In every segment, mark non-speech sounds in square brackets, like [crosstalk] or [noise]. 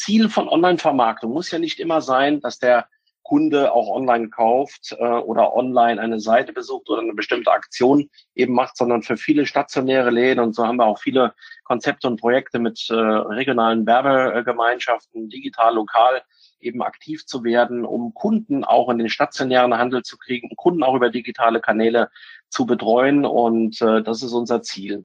Ziel von Online-Vermarktung muss ja nicht immer sein, dass der Kunde auch online kauft äh, oder online eine Seite besucht oder eine bestimmte Aktion eben macht, sondern für viele stationäre Läden und so haben wir auch viele Konzepte und Projekte mit äh, regionalen Werbegemeinschaften, digital, lokal eben aktiv zu werden, um Kunden auch in den stationären Handel zu kriegen, Kunden auch über digitale Kanäle zu betreuen und äh, das ist unser Ziel.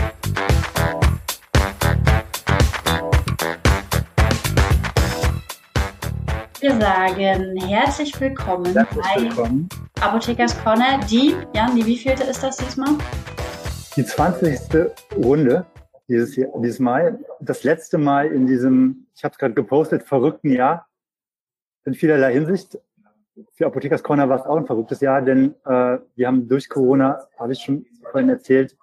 Wir sagen herzlich willkommen Herzlich willkommen. bei Apothekers Corner. Die, Jan, die wievielte ist das diesmal? Die 20. Runde dieses, Jahr, dieses Mal. Das letzte Mal in diesem, ich habe es gerade gepostet, verrückten Jahr. In vielerlei Hinsicht. Für Apothekers Corner war es auch ein verrücktes Jahr, denn äh, wir haben durch Corona, habe ich schon vorhin erzählt,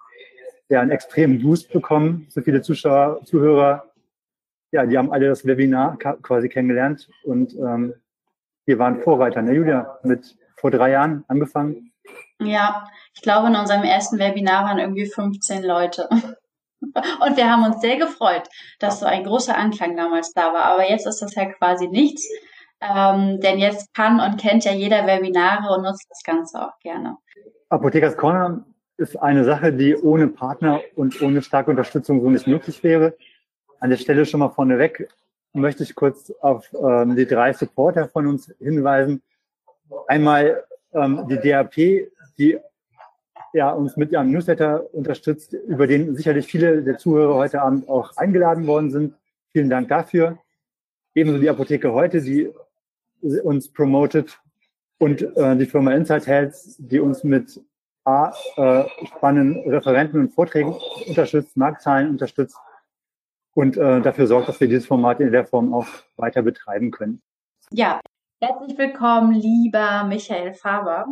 ja einen extremen Boost bekommen. So viele Zuschauer, Zuhörer, ja, die haben alle das Webinar quasi kennengelernt und ähm, wir waren Vorreiter, ne Julia, mit vor drei Jahren angefangen. Ja, ich glaube, in unserem ersten Webinar waren irgendwie 15 Leute. [laughs] Und wir haben uns sehr gefreut, dass so ein großer Anklang damals da war. Aber jetzt ist das ja quasi nichts. Ähm, denn jetzt kann und kennt ja jeder Webinare und nutzt das Ganze auch gerne. Apothekers Corner ist eine Sache, die ohne Partner und ohne starke Unterstützung so nicht möglich wäre. An der Stelle schon mal vorneweg möchte ich kurz auf ähm, die drei Supporter von uns hinweisen. Einmal ähm, die DAP, die ja, uns mit ihrem Newsletter unterstützt, über den sicherlich viele der Zuhörer heute Abend auch eingeladen worden sind. Vielen Dank dafür. Ebenso die Apotheke heute, die uns promotet und äh, die Firma Insight Health, die uns mit A, äh, spannenden Referenten und Vorträgen unterstützt, Marktzahlen unterstützt und äh, dafür sorgt, dass wir dieses Format in der Form auch weiter betreiben können. Ja, herzlich willkommen, lieber Michael Faber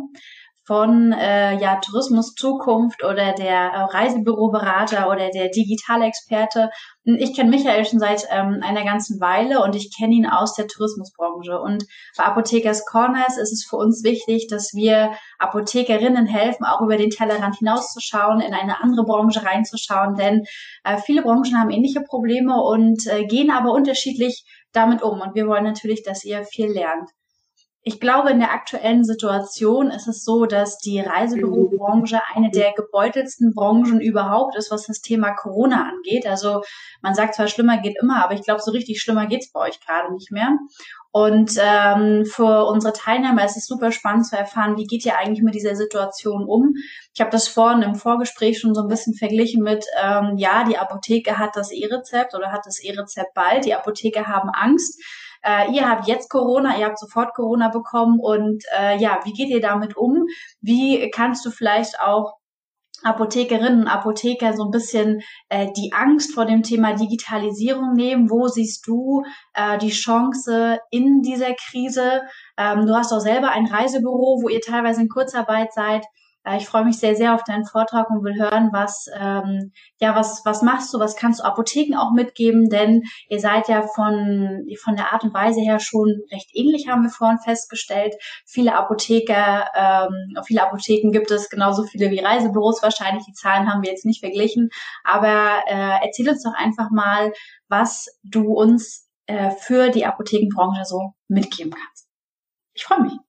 von äh, ja, Tourismus Zukunft oder der äh, Reisebüroberater oder der Digitalexperte. Ich kenne Michael schon seit ähm, einer ganzen Weile und ich kenne ihn aus der Tourismusbranche. Und bei Apothekers Corners ist es für uns wichtig, dass wir Apothekerinnen helfen, auch über den Tellerrand hinauszuschauen, in eine andere Branche reinzuschauen, denn äh, viele Branchen haben ähnliche Probleme und äh, gehen aber unterschiedlich damit um. Und wir wollen natürlich, dass ihr viel lernt. Ich glaube, in der aktuellen Situation ist es so, dass die Reisebürobranche eine der gebeutelsten Branchen überhaupt ist, was das Thema Corona angeht. Also man sagt zwar, schlimmer geht immer, aber ich glaube, so richtig schlimmer geht's bei euch gerade nicht mehr. Und ähm, für unsere Teilnehmer ist es super spannend zu erfahren, wie geht ihr eigentlich mit dieser Situation um. Ich habe das vorhin im Vorgespräch schon so ein bisschen verglichen mit, ähm, ja, die Apotheke hat das E-Rezept oder hat das E-Rezept bald. Die Apotheke haben Angst äh, ihr habt jetzt Corona, ihr habt sofort Corona bekommen und äh, ja, wie geht ihr damit um? Wie kannst du vielleicht auch Apothekerinnen und Apotheker so ein bisschen äh, die Angst vor dem Thema Digitalisierung nehmen. Wo siehst du äh, die Chance in dieser Krise? Ähm, du hast auch selber ein Reisebüro, wo ihr teilweise in Kurzarbeit seid. Äh, ich freue mich sehr, sehr auf deinen Vortrag und will hören, was, ähm, ja, was, was machst du, was kannst du Apotheken auch mitgeben, denn ihr seid ja von, von der Art und Weise her schon recht ähnlich, haben wir vorhin festgestellt. Viele Apotheker, ähm, viele Apotheken gibt es genauso viele wie Reisebüros wahrscheinlich. Die Zahlen haben wir jetzt nicht verglichen, aber äh, erzähl uns doch einfach mal, was du uns äh, für die Apothekenbranche so mitgeben kannst. Ich freue mich.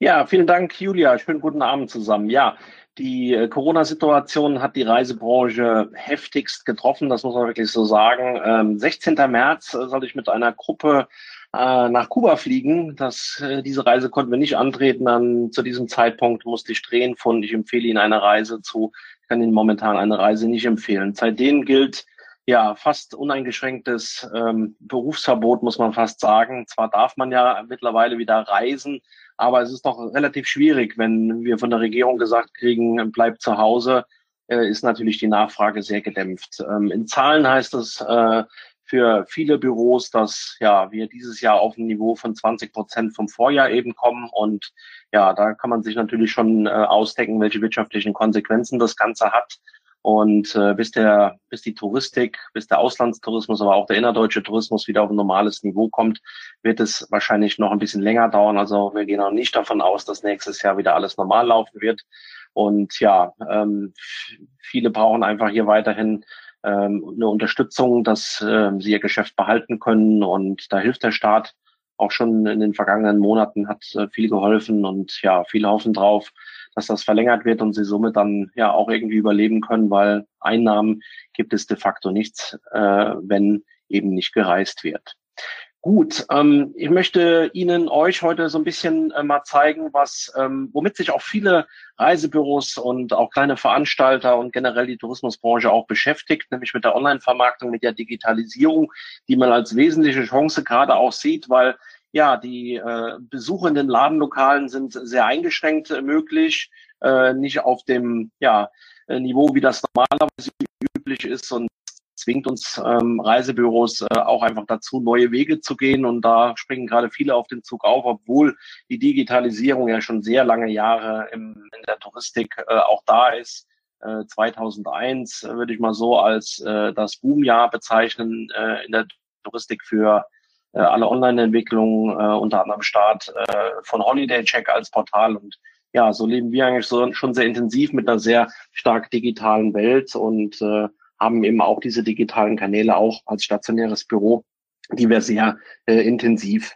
Ja, vielen Dank, Julia. Schönen guten Abend zusammen. Ja, die äh, Corona-Situation hat die Reisebranche heftigst getroffen, das muss man wirklich so sagen. Ähm, 16. März äh, soll ich mit einer Gruppe äh, nach Kuba fliegen. Das, diese Reise konnten wir nicht antreten. Dann zu diesem Zeitpunkt musste ich drehen von, ich empfehle Ihnen eine Reise zu, ich kann Ihnen momentan eine Reise nicht empfehlen. Seitdem gilt ja fast uneingeschränktes ähm, Berufsverbot, muss man fast sagen. Zwar darf man ja mittlerweile wieder reisen, aber es ist doch relativ schwierig, wenn wir von der Regierung gesagt kriegen, bleibt zu Hause, äh, ist natürlich die Nachfrage sehr gedämpft. Ähm, in Zahlen heißt es, äh, für viele Büros, dass ja wir dieses Jahr auf ein Niveau von 20 Prozent vom Vorjahr eben kommen. Und ja, da kann man sich natürlich schon äh, ausdenken, welche wirtschaftlichen Konsequenzen das Ganze hat. Und äh, bis der, bis die Touristik, bis der Auslandstourismus, aber auch der innerdeutsche Tourismus wieder auf ein normales Niveau kommt, wird es wahrscheinlich noch ein bisschen länger dauern. Also wir gehen auch nicht davon aus, dass nächstes Jahr wieder alles normal laufen wird. Und ja, ähm, viele brauchen einfach hier weiterhin ähm, eine Unterstützung, dass äh, sie ihr Geschäft behalten können. Und da hilft der Staat auch schon in den vergangenen Monaten, hat äh, viel geholfen und ja, viele hoffen drauf, dass das verlängert wird und sie somit dann ja auch irgendwie überleben können, weil Einnahmen gibt es de facto nichts, äh, wenn eben nicht gereist wird. Gut, ähm, ich möchte Ihnen euch heute so ein bisschen äh, mal zeigen, was, ähm, womit sich auch viele Reisebüros und auch kleine Veranstalter und generell die Tourismusbranche auch beschäftigt, nämlich mit der Online-Vermarktung, mit der Digitalisierung, die man als wesentliche Chance gerade auch sieht, weil ja, die äh, Besuche in den Ladenlokalen sind sehr eingeschränkt äh, möglich, äh, nicht auf dem ja, äh, Niveau, wie das normalerweise üblich ist und zwingt uns ähm, Reisebüros äh, auch einfach dazu, neue Wege zu gehen. Und da springen gerade viele auf den Zug auf, obwohl die Digitalisierung ja schon sehr lange Jahre im, in der Touristik äh, auch da ist. Äh, 2001 äh, würde ich mal so als äh, das Boomjahr bezeichnen äh, in der Touristik für äh, alle Online-Entwicklungen, äh, unter anderem Start äh, von Holiday Check als Portal und ja, so leben wir eigentlich so schon sehr intensiv mit einer sehr stark digitalen Welt und äh, haben eben auch diese digitalen Kanäle auch als stationäres Büro, die wir sehr äh, intensiv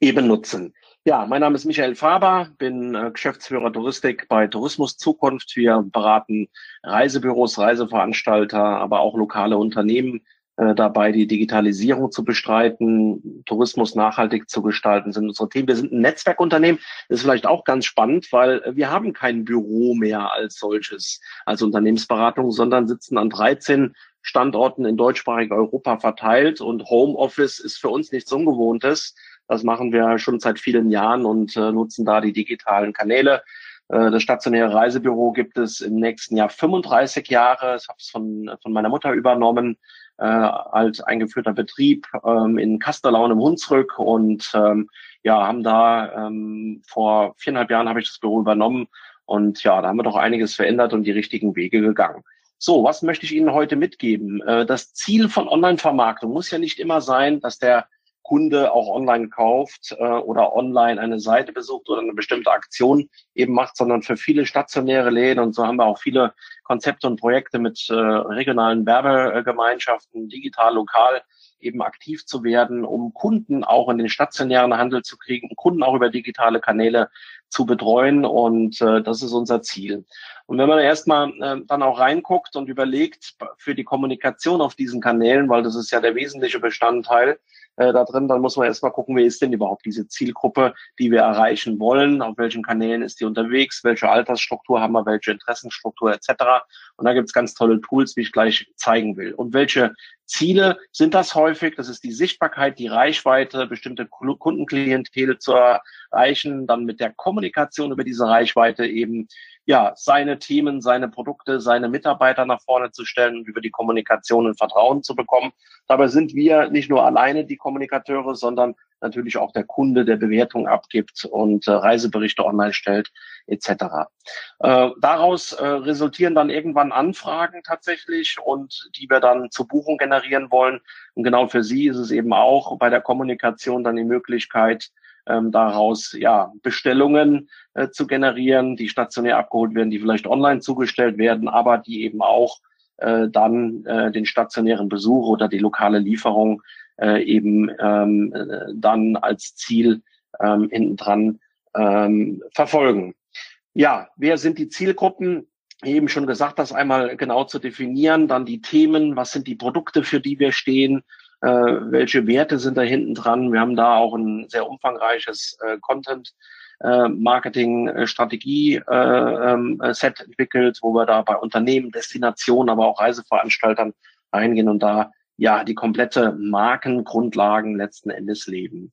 eben nutzen. Ja, mein Name ist Michael Faber, bin äh, Geschäftsführer Touristik bei Tourismus Zukunft. Wir beraten Reisebüros, Reiseveranstalter, aber auch lokale Unternehmen dabei, die Digitalisierung zu bestreiten, Tourismus nachhaltig zu gestalten, sind unsere Themen. Wir sind ein Netzwerkunternehmen. Das ist vielleicht auch ganz spannend, weil wir haben kein Büro mehr als solches, als Unternehmensberatung, sondern sitzen an 13 Standorten in deutschsprachigen Europa verteilt und Homeoffice ist für uns nichts Ungewohntes. Das machen wir schon seit vielen Jahren und äh, nutzen da die digitalen Kanäle. Äh, das stationäre Reisebüro gibt es im nächsten Jahr 35 Jahre. Ich habe es von, von meiner Mutter übernommen äh, als eingeführter Betrieb ähm, in Kasterlaun im Hunsrück und ähm, ja, haben da ähm, vor viereinhalb Jahren habe ich das Büro übernommen und ja, da haben wir doch einiges verändert und die richtigen Wege gegangen. So, was möchte ich Ihnen heute mitgeben? Äh, das Ziel von Online-Vermarktung muss ja nicht immer sein, dass der Kunde auch online kauft äh, oder online eine Seite besucht oder eine bestimmte Aktion eben macht, sondern für viele stationäre Läden und so haben wir auch viele Konzepte und Projekte mit äh, regionalen Werbegemeinschaften, digital, lokal eben aktiv zu werden, um Kunden auch in den stationären Handel zu kriegen, Kunden auch über digitale Kanäle zu betreuen. Und äh, das ist unser Ziel. Und wenn man erstmal äh, dann auch reinguckt und überlegt für die Kommunikation auf diesen Kanälen, weil das ist ja der wesentliche Bestandteil, äh, da drin, dann muss man erstmal gucken, wer ist denn überhaupt diese Zielgruppe, die wir erreichen wollen, auf welchen Kanälen ist die unterwegs, welche Altersstruktur haben wir, welche Interessenstruktur etc. Und da gibt es ganz tolle Tools, wie ich gleich zeigen will. Und welche Ziele sind das häufig? Das ist die Sichtbarkeit, die Reichweite, bestimmte Kundenklientel zu erreichen, dann mit der Kommunikation über diese Reichweite eben ja, seine Themen, seine Produkte, seine Mitarbeiter nach vorne zu stellen und über die Kommunikation und Vertrauen zu bekommen. Dabei sind wir nicht nur alleine die Kommunikateure, sondern natürlich auch der Kunde, der Bewertung abgibt und äh, Reiseberichte online stellt, etc. Äh, daraus äh, resultieren dann irgendwann Anfragen tatsächlich und die wir dann zur Buchung generieren wollen. Und genau für Sie ist es eben auch bei der Kommunikation dann die Möglichkeit, ähm, daraus ja Bestellungen äh, zu generieren, die stationär abgeholt werden, die vielleicht online zugestellt werden, aber die eben auch äh, dann äh, den stationären Besuch oder die lokale Lieferung äh, eben ähm, äh, dann als Ziel ähm, hinten dran ähm, verfolgen. Ja, wer sind die Zielgruppen? Eben schon gesagt, das einmal genau zu definieren, dann die Themen, was sind die Produkte, für die wir stehen, äh, welche Werte sind da hinten dran. Wir haben da auch ein sehr umfangreiches äh, Content. Äh, Marketing-Strategie-Set äh, ähm, entwickelt, wo wir da bei Unternehmen, Destinationen, aber auch Reiseveranstaltern reingehen und da ja die komplette Markengrundlagen letzten Endes leben.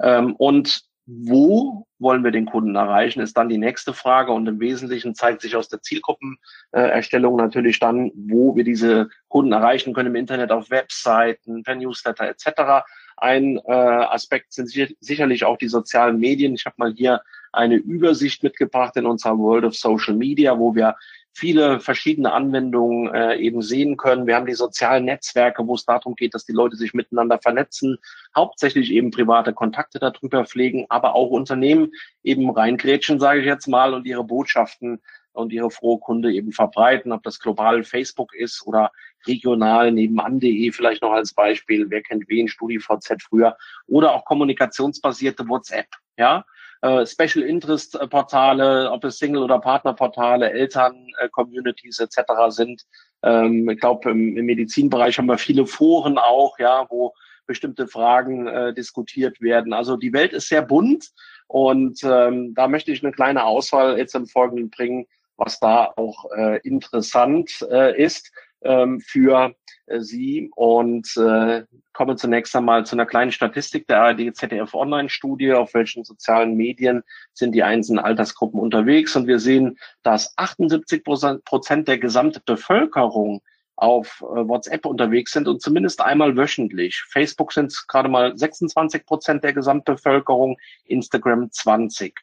Ähm, und wo wollen wir den Kunden erreichen, ist dann die nächste Frage. Und im Wesentlichen zeigt sich aus der Zielgruppenerstellung natürlich dann, wo wir diese Kunden erreichen können im Internet, auf Webseiten, per Newsletter etc. Ein äh, Aspekt sind sicherlich auch die sozialen Medien. Ich habe mal hier eine Übersicht mitgebracht in unserer World of Social Media, wo wir viele verschiedene Anwendungen äh, eben sehen können. Wir haben die sozialen Netzwerke, wo es darum geht, dass die Leute sich miteinander vernetzen, hauptsächlich eben private Kontakte darüber pflegen, aber auch Unternehmen eben reingrätschen, sage ich jetzt mal, und ihre Botschaften und ihre frohe Kunde eben verbreiten, ob das global Facebook ist oder regional nebenan.de vielleicht noch als Beispiel, wer kennt wen, StudiVZ früher, oder auch kommunikationsbasierte WhatsApp, ja, äh, Special Interest Portale, ob es Single- oder Partnerportale, Eltern-Communities äh, etc. sind. Ähm, ich glaube, im, im, Medizinbereich haben wir viele Foren auch, ja, wo bestimmte Fragen äh, diskutiert werden. Also die Welt ist sehr bunt und ähm, da möchte ich eine kleine Auswahl jetzt im Folgenden bringen, was da auch äh, interessant äh, ist ähm, für äh, Sie und äh, komme zunächst einmal zu einer kleinen Statistik der ARD ZDF Online-Studie, auf welchen sozialen Medien sind die einzelnen Altersgruppen unterwegs. Und wir sehen, dass 78 Prozent der gesamten Bevölkerung auf äh, WhatsApp unterwegs sind und zumindest einmal wöchentlich. Facebook sind gerade mal 26 Prozent der Gesamtbevölkerung, Instagram 20.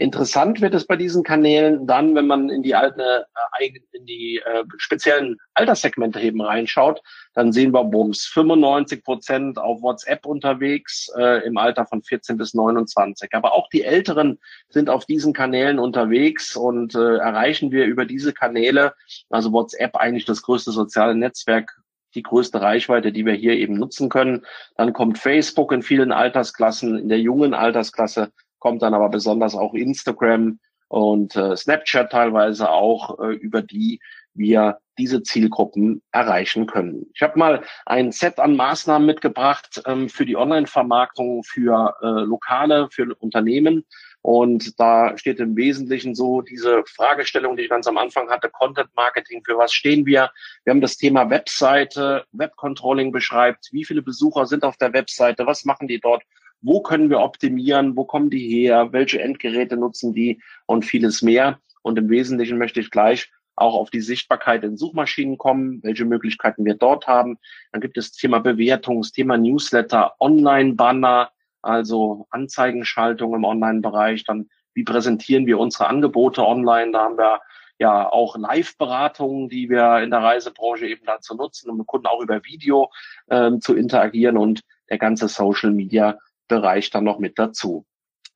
Interessant wird es bei diesen Kanälen dann, wenn man in die alten, äh, in die äh, speziellen Alterssegmente eben reinschaut, dann sehen wir Bums 95 Prozent auf WhatsApp unterwegs äh, im Alter von 14 bis 29. Aber auch die Älteren sind auf diesen Kanälen unterwegs und äh, erreichen wir über diese Kanäle, also WhatsApp eigentlich das größte soziale Netzwerk die größte Reichweite, die wir hier eben nutzen können. Dann kommt Facebook in vielen Altersklassen, in der jungen Altersklasse kommt dann aber besonders auch Instagram und äh, Snapchat teilweise auch, äh, über die wir diese Zielgruppen erreichen können. Ich habe mal ein Set an Maßnahmen mitgebracht ähm, für die Online-Vermarktung für äh, Lokale, für Unternehmen. Und da steht im Wesentlichen so diese Fragestellung, die ich ganz am Anfang hatte, Content Marketing, für was stehen wir? Wir haben das Thema Webseite, Webcontrolling beschreibt, wie viele Besucher sind auf der Webseite, was machen die dort wo können wir optimieren, wo kommen die her, welche Endgeräte nutzen die und vieles mehr. Und im Wesentlichen möchte ich gleich auch auf die Sichtbarkeit in Suchmaschinen kommen, welche Möglichkeiten wir dort haben. Dann gibt es Thema Bewertung, Thema Newsletter, Online-Banner, also Anzeigenschaltung im Online-Bereich. Dann, wie präsentieren wir unsere Angebote online? Da haben wir ja auch Live-Beratungen, die wir in der Reisebranche eben dazu nutzen, um mit Kunden auch über Video ähm, zu interagieren und der ganze Social Media Bereich dann noch mit dazu.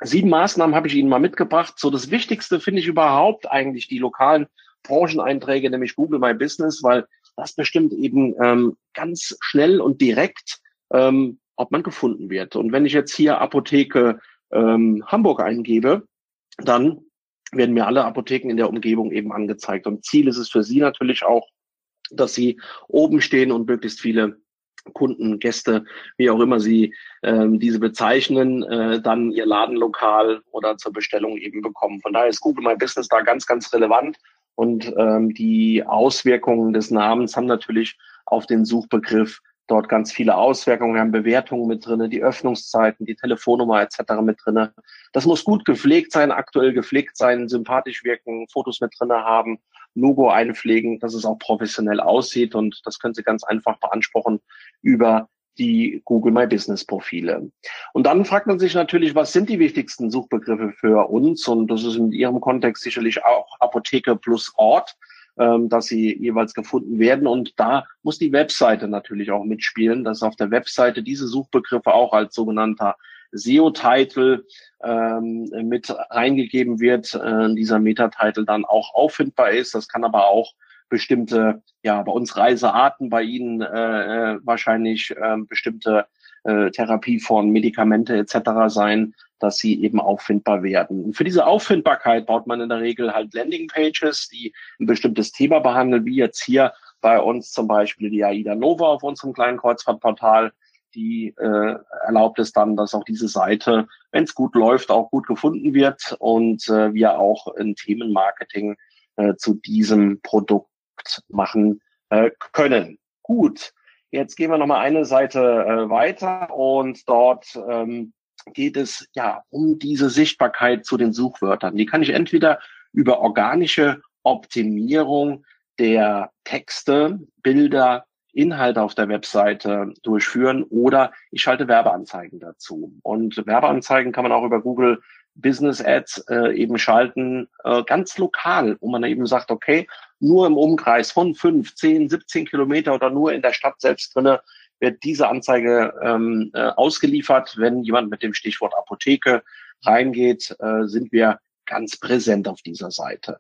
Sieben Maßnahmen habe ich Ihnen mal mitgebracht. So das Wichtigste finde ich überhaupt eigentlich die lokalen Brancheneinträge, nämlich Google My Business, weil das bestimmt eben ähm, ganz schnell und direkt, ähm, ob man gefunden wird. Und wenn ich jetzt hier Apotheke ähm, Hamburg eingebe, dann werden mir alle Apotheken in der Umgebung eben angezeigt. Und Ziel ist es für Sie natürlich auch, dass Sie oben stehen und möglichst viele Kunden, Gäste, wie auch immer Sie ähm, diese bezeichnen, äh, dann Ihr Ladenlokal oder zur Bestellung eben bekommen. Von daher ist Google My Business da ganz, ganz relevant und ähm, die Auswirkungen des Namens haben natürlich auf den Suchbegriff dort ganz viele Auswirkungen. Wir haben Bewertungen mit drinne, die Öffnungszeiten, die Telefonnummer etc. mit drinne. Das muss gut gepflegt sein, aktuell gepflegt sein, sympathisch wirken, Fotos mit drinne haben Logo einpflegen, dass es auch professionell aussieht und das können Sie ganz einfach beanspruchen über die Google My Business Profile. Und dann fragt man sich natürlich, was sind die wichtigsten Suchbegriffe für uns? Und das ist in Ihrem Kontext sicherlich auch Apotheke plus Ort, ähm, dass sie jeweils gefunden werden. Und da muss die Webseite natürlich auch mitspielen, dass auf der Webseite diese Suchbegriffe auch als sogenannter SEO-Title ähm, mit reingegeben wird, äh, dieser Meta-Title dann auch auffindbar ist. Das kann aber auch bestimmte, ja, bei uns Reisearten, bei Ihnen äh, äh wahrscheinlich äh, bestimmte äh, Therapieformen, Medikamente etc. sein, dass sie eben auffindbar werden. Und für diese Auffindbarkeit baut man in der Regel halt Landingpages, die ein bestimmtes Thema behandeln, wie jetzt hier bei uns zum Beispiel die AIDA Nova auf unserem kleinen Kreuzfahrtportal die äh, erlaubt es dann, dass auch diese Seite, wenn es gut läuft, auch gut gefunden wird und äh, wir auch ein Themenmarketing äh, zu diesem Produkt machen äh, können. Gut, jetzt gehen wir nochmal eine Seite äh, weiter und dort ähm, geht es ja um diese Sichtbarkeit zu den Suchwörtern. Die kann ich entweder über organische Optimierung der Texte, Bilder, Inhalte auf der Webseite durchführen oder ich schalte Werbeanzeigen dazu. Und Werbeanzeigen kann man auch über Google Business Ads äh, eben schalten, äh, ganz lokal, wo man eben sagt, okay, nur im Umkreis von 5, 10, 17 Kilometer oder nur in der Stadt selbst drinne wird diese Anzeige ähm, äh, ausgeliefert. Wenn jemand mit dem Stichwort Apotheke reingeht, äh, sind wir ganz präsent auf dieser Seite.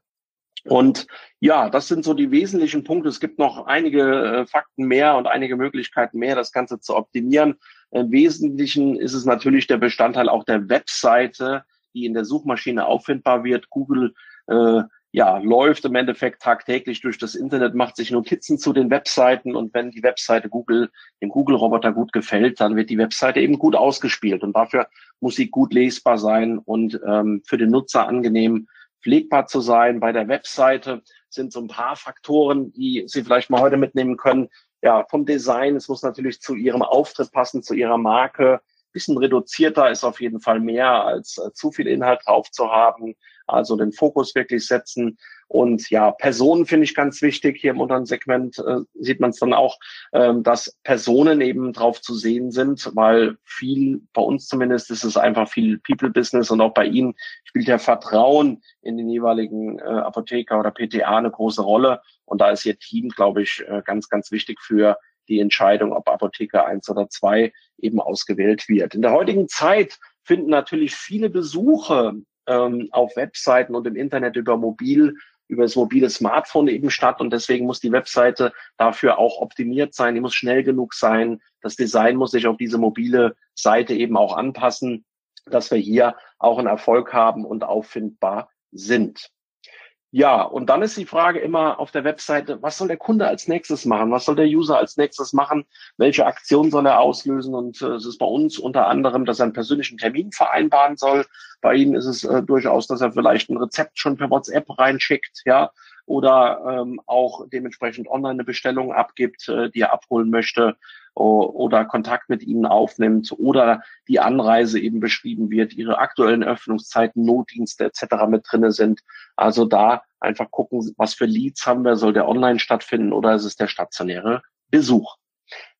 Und ja, das sind so die wesentlichen Punkte. Es gibt noch einige äh, Fakten mehr und einige Möglichkeiten mehr, das Ganze zu optimieren. Im Wesentlichen ist es natürlich der Bestandteil auch der Webseite, die in der Suchmaschine auffindbar wird. Google äh, ja, läuft im Endeffekt tagtäglich durch das Internet, macht sich Notizen zu den Webseiten und wenn die Webseite Google, dem Google-Roboter gut gefällt, dann wird die Webseite eben gut ausgespielt und dafür muss sie gut lesbar sein und ähm, für den Nutzer angenehm pflegbar zu sein. Bei der Webseite sind so ein paar Faktoren, die Sie vielleicht mal heute mitnehmen können. Ja, vom Design, es muss natürlich zu Ihrem Auftritt passen, zu Ihrer Marke. Bisschen reduzierter ist auf jeden Fall mehr als äh, zu viel Inhalt drauf zu haben. Also den Fokus wirklich setzen. Und ja, Personen finde ich ganz wichtig. Hier im unteren Segment äh, sieht man es dann auch, ähm, dass Personen eben drauf zu sehen sind, weil viel, bei uns zumindest, ist es einfach viel People-Business und auch bei Ihnen spielt ja Vertrauen in den jeweiligen äh, Apotheker oder PTA eine große Rolle. Und da ist Ihr Team, glaube ich, äh, ganz, ganz wichtig für die Entscheidung, ob Apotheker eins oder zwei eben ausgewählt wird. In der heutigen Zeit finden natürlich viele Besuche ähm, auf Webseiten und im Internet über mobil über das mobile Smartphone eben statt. Und deswegen muss die Webseite dafür auch optimiert sein, die muss schnell genug sein, das Design muss sich auf diese mobile Seite eben auch anpassen, dass wir hier auch einen Erfolg haben und auffindbar sind. Ja, und dann ist die Frage immer auf der Webseite, was soll der Kunde als nächstes machen? Was soll der User als nächstes machen? Welche Aktion soll er auslösen? Und äh, es ist bei uns unter anderem, dass er einen persönlichen Termin vereinbaren soll. Bei Ihnen ist es äh, durchaus, dass er vielleicht ein Rezept schon per WhatsApp reinschickt, ja, oder ähm, auch dementsprechend online eine Bestellung abgibt, äh, die er abholen möchte oder Kontakt mit ihnen aufnimmt oder die Anreise eben beschrieben wird, ihre aktuellen Öffnungszeiten, Notdienste etc. mit drinne sind. Also da einfach gucken, was für Leads haben wir, soll der online stattfinden oder ist es der stationäre Besuch?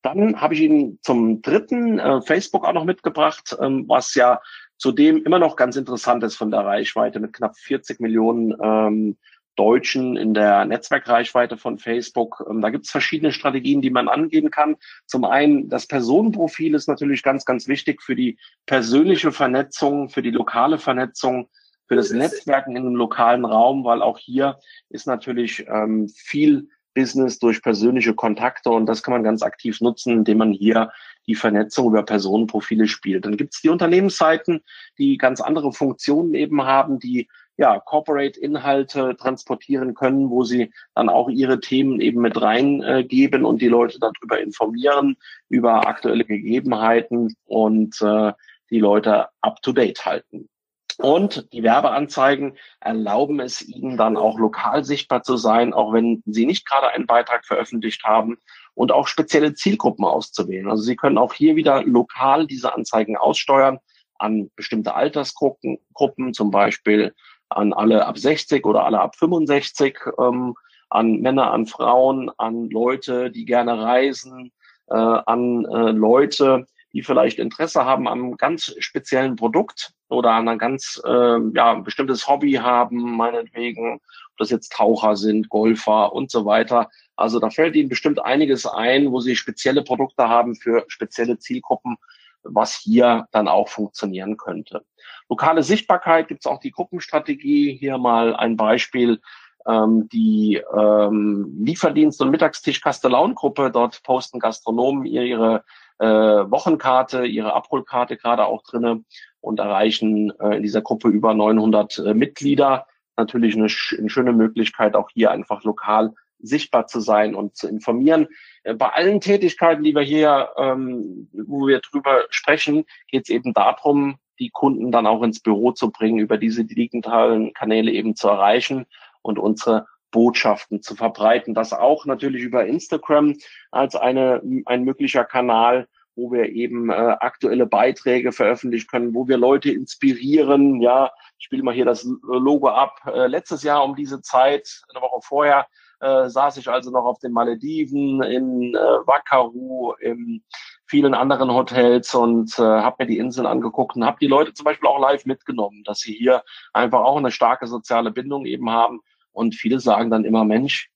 Dann habe ich Ihnen zum dritten äh, Facebook auch noch mitgebracht, ähm, was ja zudem immer noch ganz interessant ist von der Reichweite mit knapp 40 Millionen ähm, Deutschen in der Netzwerkreichweite von Facebook. Ähm, da gibt es verschiedene Strategien, die man angehen kann. Zum einen, das Personenprofil ist natürlich ganz, ganz wichtig für die persönliche Vernetzung, für die lokale Vernetzung, für das Netzwerken in einem lokalen Raum, weil auch hier ist natürlich ähm, viel Business durch persönliche Kontakte und das kann man ganz aktiv nutzen, indem man hier die Vernetzung über Personenprofile spielt. Dann gibt es die Unternehmensseiten, die ganz andere Funktionen eben haben, die ja, Corporate-Inhalte transportieren können, wo sie dann auch ihre Themen eben mit reingeben äh, und die Leute darüber informieren, über aktuelle Gegebenheiten und äh, die Leute up-to-date halten. Und die Werbeanzeigen erlauben es ihnen dann auch lokal sichtbar zu sein, auch wenn sie nicht gerade einen Beitrag veröffentlicht haben und auch spezielle Zielgruppen auszuwählen. Also sie können auch hier wieder lokal diese Anzeigen aussteuern an bestimmte Altersgruppen, Gruppen, zum Beispiel an alle ab 60 oder alle ab 65, ähm, an Männer, an Frauen, an Leute, die gerne reisen, äh, an äh, Leute, die vielleicht Interesse haben am ganz speziellen Produkt oder an ein ganz äh, ja, bestimmtes Hobby haben, meinetwegen, ob das jetzt Taucher sind, Golfer und so weiter. Also da fällt Ihnen bestimmt einiges ein, wo Sie spezielle Produkte haben für spezielle Zielgruppen, was hier dann auch funktionieren könnte. Lokale Sichtbarkeit gibt es auch die Gruppenstrategie. Hier mal ein Beispiel. Ähm, die ähm, Lieferdienst- und Mittagstisch Kastellaun-Gruppe, dort posten Gastronomen ihre äh, Wochenkarte, ihre Abholkarte gerade auch drinne und erreichen äh, in dieser Gruppe über 900 äh, Mitglieder. Natürlich eine, eine schöne Möglichkeit, auch hier einfach lokal sichtbar zu sein und zu informieren. Äh, bei allen Tätigkeiten, die wir hier, ähm, wo wir drüber sprechen, geht es eben darum, die Kunden dann auch ins Büro zu bringen, über diese digitalen Kanäle eben zu erreichen und unsere Botschaften zu verbreiten. Das auch natürlich über Instagram als eine, ein möglicher Kanal, wo wir eben äh, aktuelle Beiträge veröffentlichen können, wo wir Leute inspirieren. Ja, ich spiele mal hier das Logo ab. Äh, letztes Jahr um diese Zeit, eine Woche vorher, äh, saß ich also noch auf den Malediven, in äh, Wakaru, in vielen anderen Hotels und äh, habe mir die Inseln angeguckt und habe die Leute zum Beispiel auch live mitgenommen, dass sie hier einfach auch eine starke soziale Bindung eben haben. Und viele sagen dann immer, Mensch,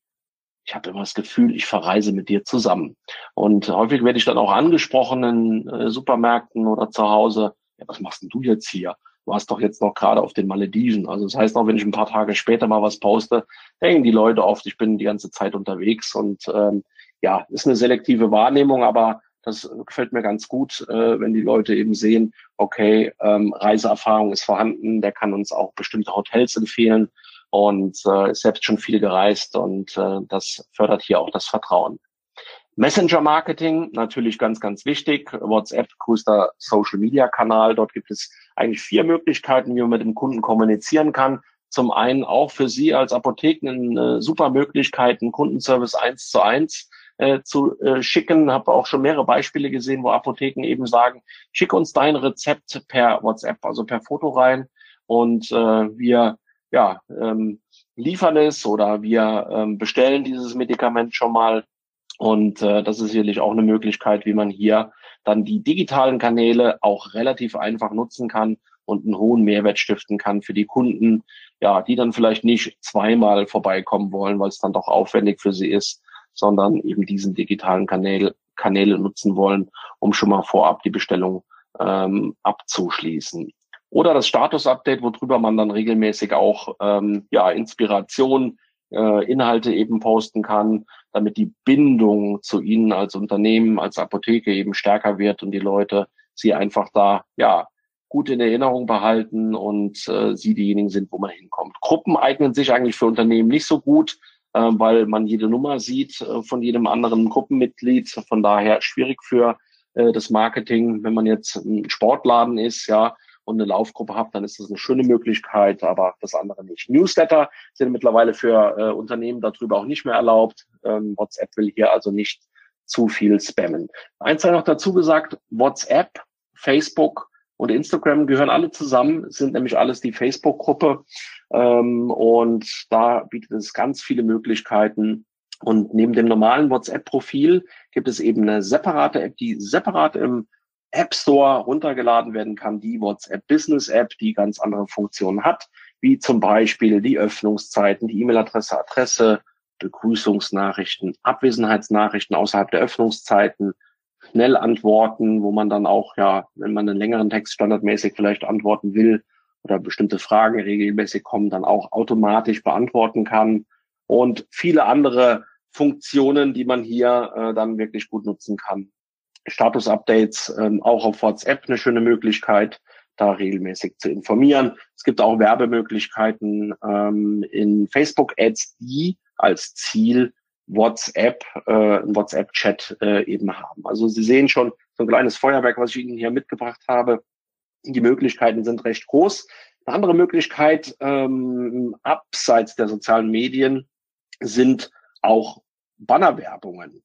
ich habe immer das Gefühl, ich verreise mit dir zusammen. Und häufig werde ich dann auch angesprochen in äh, Supermärkten oder zu Hause. Ja, was machst denn du jetzt hier? Warst doch jetzt noch gerade auf den Malediven. Also das heißt auch, wenn ich ein paar Tage später mal was poste, denken die Leute oft, ich bin die ganze Zeit unterwegs. Und ähm, ja, ist eine selektive Wahrnehmung, aber das gefällt mir ganz gut, äh, wenn die Leute eben sehen, okay, ähm, Reiseerfahrung ist vorhanden, der kann uns auch bestimmte Hotels empfehlen und äh, ist selbst schon viel gereist und äh, das fördert hier auch das Vertrauen. Messenger Marketing, natürlich ganz, ganz wichtig. WhatsApp, größter Social Media Kanal. Dort gibt es eigentlich vier Möglichkeiten, wie man mit dem Kunden kommunizieren kann. Zum einen auch für Sie als Apotheken eine super Möglichkeit, einen Kundenservice eins zu eins äh, zu äh, schicken. Habe auch schon mehrere Beispiele gesehen, wo Apotheken eben sagen, schick uns dein Rezept per WhatsApp, also per Foto rein und äh, wir ja, ähm, liefern es oder wir ähm, bestellen dieses Medikament schon mal. Und äh, das ist sicherlich auch eine Möglichkeit, wie man hier dann die digitalen Kanäle auch relativ einfach nutzen kann und einen hohen Mehrwert stiften kann für die Kunden, ja, die dann vielleicht nicht zweimal vorbeikommen wollen, weil es dann doch aufwendig für sie ist, sondern eben diesen digitalen Kanäle, Kanäle nutzen wollen, um schon mal vorab die Bestellung ähm, abzuschließen. Oder das Status-Update, worüber man dann regelmäßig auch ähm, ja, Inspiration, äh, Inhalte eben posten kann, damit die Bindung zu Ihnen als Unternehmen, als Apotheke eben stärker wird und die Leute sie einfach da ja gut in Erinnerung behalten und äh, sie diejenigen sind, wo man hinkommt. Gruppen eignen sich eigentlich für Unternehmen nicht so gut, äh, weil man jede Nummer sieht äh, von jedem anderen Gruppenmitglied. Von daher schwierig für äh, das Marketing, wenn man jetzt ein Sportladen ist, ja, und eine Laufgruppe habt, dann ist das eine schöne Möglichkeit, aber das andere nicht. Newsletter sind mittlerweile für äh, Unternehmen darüber auch nicht mehr erlaubt. Ähm, WhatsApp will hier also nicht zu viel spammen. Eins sei noch dazu gesagt, WhatsApp, Facebook und Instagram gehören alle zusammen, sind nämlich alles die Facebook-Gruppe. Ähm, und da bietet es ganz viele Möglichkeiten. Und neben dem normalen WhatsApp-Profil gibt es eben eine separate App, die separat im App Store runtergeladen werden kann, die WhatsApp Business App, die ganz andere Funktionen hat, wie zum Beispiel die Öffnungszeiten, die E-Mail-Adresse, Adresse, Begrüßungsnachrichten, Abwesenheitsnachrichten außerhalb der Öffnungszeiten, Schnellantworten, wo man dann auch, ja, wenn man einen längeren Text standardmäßig vielleicht antworten will oder bestimmte Fragen regelmäßig kommen, dann auch automatisch beantworten kann und viele andere Funktionen, die man hier äh, dann wirklich gut nutzen kann. Status-Updates ähm, auch auf WhatsApp eine schöne Möglichkeit, da regelmäßig zu informieren. Es gibt auch Werbemöglichkeiten ähm, in Facebook-Ads, die als Ziel WhatsApp, äh, WhatsApp-Chat äh, eben haben. Also Sie sehen schon so ein kleines Feuerwerk, was ich Ihnen hier mitgebracht habe. Die Möglichkeiten sind recht groß. Eine andere Möglichkeit ähm, abseits der sozialen Medien sind auch Bannerwerbungen.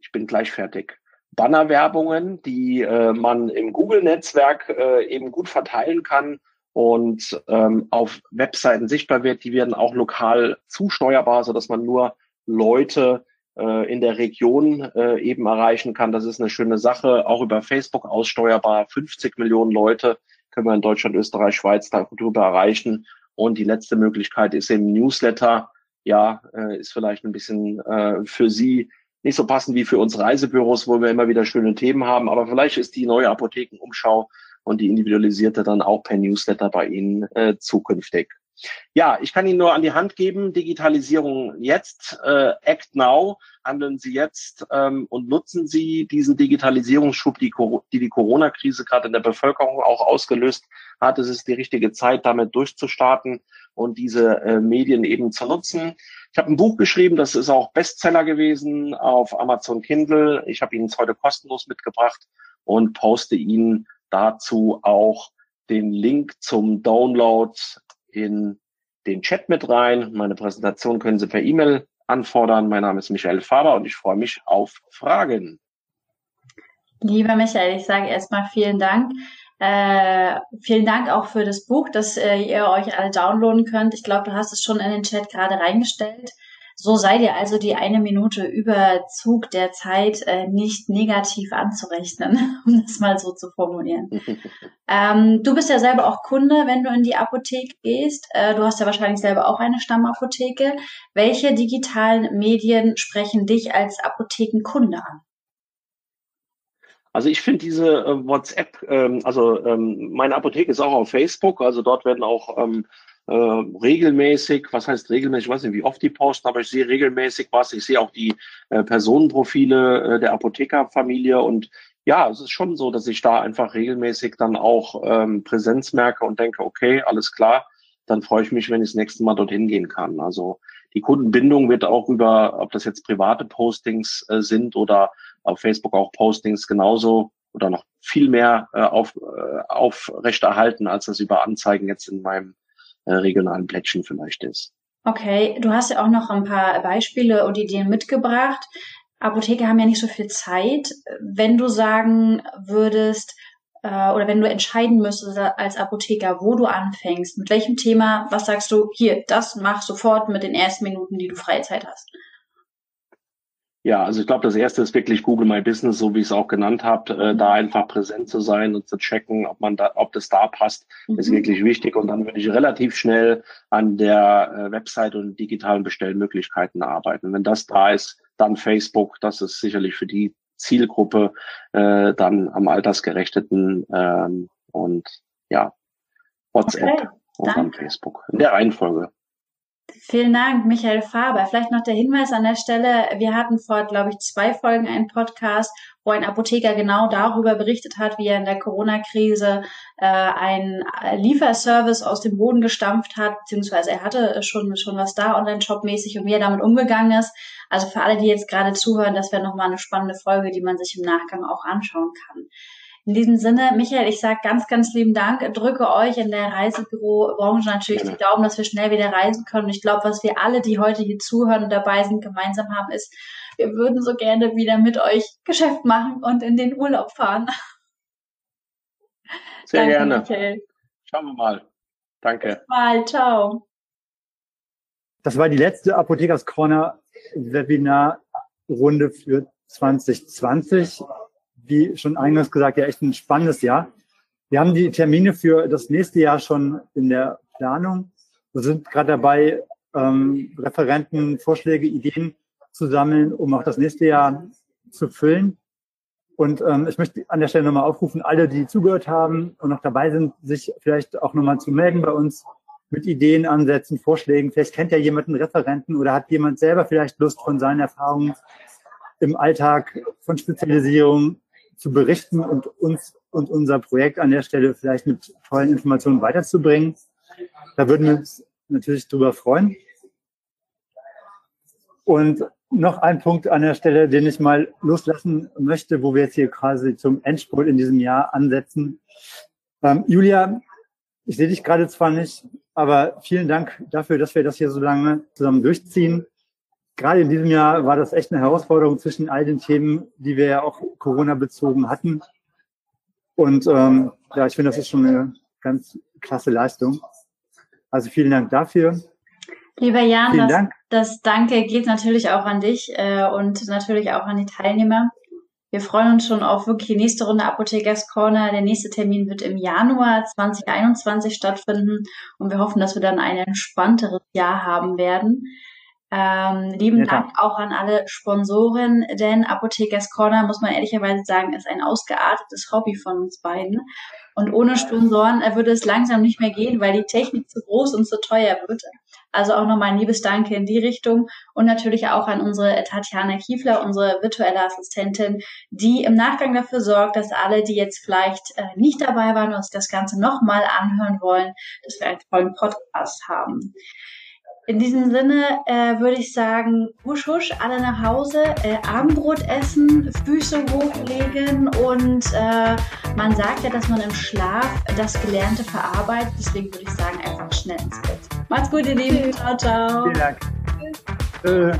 Ich bin gleich fertig. Bannerwerbungen, die äh, man im Google-Netzwerk äh, eben gut verteilen kann und ähm, auf Webseiten sichtbar wird. Die werden auch lokal zusteuerbar, so dass man nur Leute äh, in der Region äh, eben erreichen kann. Das ist eine schöne Sache. Auch über Facebook aussteuerbar. 50 Millionen Leute können wir in Deutschland, Österreich, Schweiz darüber erreichen. Und die letzte Möglichkeit ist im Newsletter. Ja, äh, ist vielleicht ein bisschen äh, für Sie nicht so passend wie für uns Reisebüros, wo wir immer wieder schöne Themen haben. Aber vielleicht ist die neue Apothekenumschau und die individualisierte dann auch per Newsletter bei Ihnen äh, zukünftig. Ja, ich kann Ihnen nur an die Hand geben, Digitalisierung jetzt, äh, Act Now, handeln Sie jetzt ähm, und nutzen Sie diesen Digitalisierungsschub, die die, die Corona-Krise gerade in der Bevölkerung auch ausgelöst hat. Es ist die richtige Zeit, damit durchzustarten und diese äh, Medien eben zu nutzen. Ich habe ein Buch geschrieben, das ist auch Bestseller gewesen auf Amazon Kindle. Ich habe Ihnen es heute kostenlos mitgebracht und poste Ihnen dazu auch den Link zum Download in den Chat mit rein. Meine Präsentation können Sie per E-Mail anfordern. Mein Name ist Michael Faber und ich freue mich auf Fragen. Lieber Michael, ich sage erstmal vielen Dank. Äh, vielen Dank auch für das Buch, das äh, ihr euch alle downloaden könnt. Ich glaube, du hast es schon in den Chat gerade reingestellt. So seid ihr also die eine Minute Überzug der Zeit äh, nicht negativ anzurechnen, [laughs] um das mal so zu formulieren. [laughs] ähm, du bist ja selber auch Kunde, wenn du in die Apotheke gehst. Äh, du hast ja wahrscheinlich selber auch eine Stammapotheke. Welche digitalen Medien sprechen dich als Apothekenkunde an? Also ich finde diese äh, WhatsApp, ähm, also ähm, meine Apotheke ist auch auf Facebook, also dort werden auch ähm, äh, regelmäßig, was heißt regelmäßig, ich weiß nicht, wie oft die posten, aber ich sehe regelmäßig was. Ich sehe auch die äh, Personenprofile äh, der Apothekerfamilie und ja, es ist schon so, dass ich da einfach regelmäßig dann auch ähm, Präsenz merke und denke, okay, alles klar, dann freue ich mich, wenn ich das nächste Mal dorthin gehen kann. Also die Kundenbindung wird auch über, ob das jetzt private Postings äh, sind oder auf Facebook auch Postings genauso oder noch viel mehr äh, auf, äh, aufrechterhalten, als das über Anzeigen jetzt in meinem äh, regionalen Plättchen vielleicht ist. Okay, du hast ja auch noch ein paar Beispiele und Ideen mitgebracht. Apotheker haben ja nicht so viel Zeit. Wenn du sagen würdest, äh, oder wenn du entscheiden müsstest als Apotheker, wo du anfängst, mit welchem Thema, was sagst du, hier, das mach sofort mit den ersten Minuten, die du Freizeit hast? Ja, also ich glaube, das erste ist wirklich Google My Business, so wie ich es auch genannt habe, äh, da einfach präsent zu sein und zu checken, ob man da, ob das da passt, mhm. ist wirklich wichtig. Und dann würde ich relativ schnell an der äh, Website und digitalen Bestellmöglichkeiten arbeiten. Wenn das da ist, dann Facebook. Das ist sicherlich für die Zielgruppe äh, dann am altersgerechteten ähm, und ja WhatsApp okay, und dann Facebook in der Reihenfolge. Vielen Dank, Michael Faber. Vielleicht noch der Hinweis an der Stelle. Wir hatten vor, glaube ich, zwei Folgen einen Podcast, wo ein Apotheker genau darüber berichtet hat, wie er in der Corona-Krise äh, einen Lieferservice aus dem Boden gestampft hat, beziehungsweise er hatte schon, schon was da online-shop-mäßig und wie er damit umgegangen ist. Also für alle, die jetzt gerade zuhören, das wäre nochmal eine spannende Folge, die man sich im Nachgang auch anschauen kann. In diesem Sinne, Michael, ich sage ganz, ganz lieben Dank. Drücke euch in der Reisebürobranche natürlich die Daumen, dass wir schnell wieder reisen können. Und ich glaube, was wir alle, die heute hier zuhören und dabei sind, gemeinsam haben, ist, wir würden so gerne wieder mit euch Geschäft machen und in den Urlaub fahren. Sehr Danke, gerne. Michael. Schauen wir mal. Danke. Bis mal. Ciao. Das war die letzte Apothekers Corner Webinar Runde für 2020 wie schon eingangs gesagt, ja echt ein spannendes Jahr. Wir haben die Termine für das nächste Jahr schon in der Planung. Wir sind gerade dabei, ähm, Referenten, Vorschläge, Ideen zu sammeln, um auch das nächste Jahr zu füllen. Und ähm, ich möchte an der Stelle nochmal aufrufen, alle, die zugehört haben und noch dabei sind, sich vielleicht auch nochmal zu melden bei uns mit Ideen, Ansätzen, Vorschlägen. Vielleicht kennt ja jemand einen Referenten oder hat jemand selber vielleicht Lust von seinen Erfahrungen im Alltag von Spezialisierung zu berichten und uns und unser Projekt an der Stelle vielleicht mit tollen Informationen weiterzubringen. Da würden wir uns natürlich drüber freuen. Und noch ein Punkt an der Stelle, den ich mal loslassen möchte, wo wir jetzt hier quasi zum Endspurt in diesem Jahr ansetzen. Ähm, Julia, ich sehe dich gerade zwar nicht, aber vielen Dank dafür, dass wir das hier so lange zusammen durchziehen gerade in diesem Jahr war das echt eine Herausforderung zwischen all den Themen, die wir ja auch Corona-bezogen hatten. Und ähm, ja, ich finde, das ist schon eine ganz klasse Leistung. Also vielen Dank dafür. Lieber Jan, das, Dank. das Danke geht natürlich auch an dich äh, und natürlich auch an die Teilnehmer. Wir freuen uns schon auf wirklich die nächste Runde Apothekers Corner. Der nächste Termin wird im Januar 2021 stattfinden und wir hoffen, dass wir dann ein entspannteres Jahr haben werden. Ähm, lieben ja, Dank auch an alle Sponsoren, denn Apothekers Corner, muss man ehrlicherweise sagen, ist ein ausgeartetes Hobby von uns beiden. Und ohne Sponsoren äh, würde es langsam nicht mehr gehen, weil die Technik zu groß und zu teuer wird. Also auch nochmal ein liebes Danke in die Richtung und natürlich auch an unsere Tatjana Kiefler, unsere virtuelle Assistentin, die im Nachgang dafür sorgt, dass alle, die jetzt vielleicht äh, nicht dabei waren und sich das Ganze nochmal anhören wollen, dass wir einen tollen Podcast haben. In diesem Sinne äh, würde ich sagen, husch husch, alle nach Hause, äh, Abendbrot essen, Füße hochlegen und äh, man sagt ja, dass man im Schlaf das Gelernte verarbeitet. Deswegen würde ich sagen, einfach schnell ins Bett. Macht's gut, ihr Lieben. Ciao, ciao. Vielen Dank. Tschüss.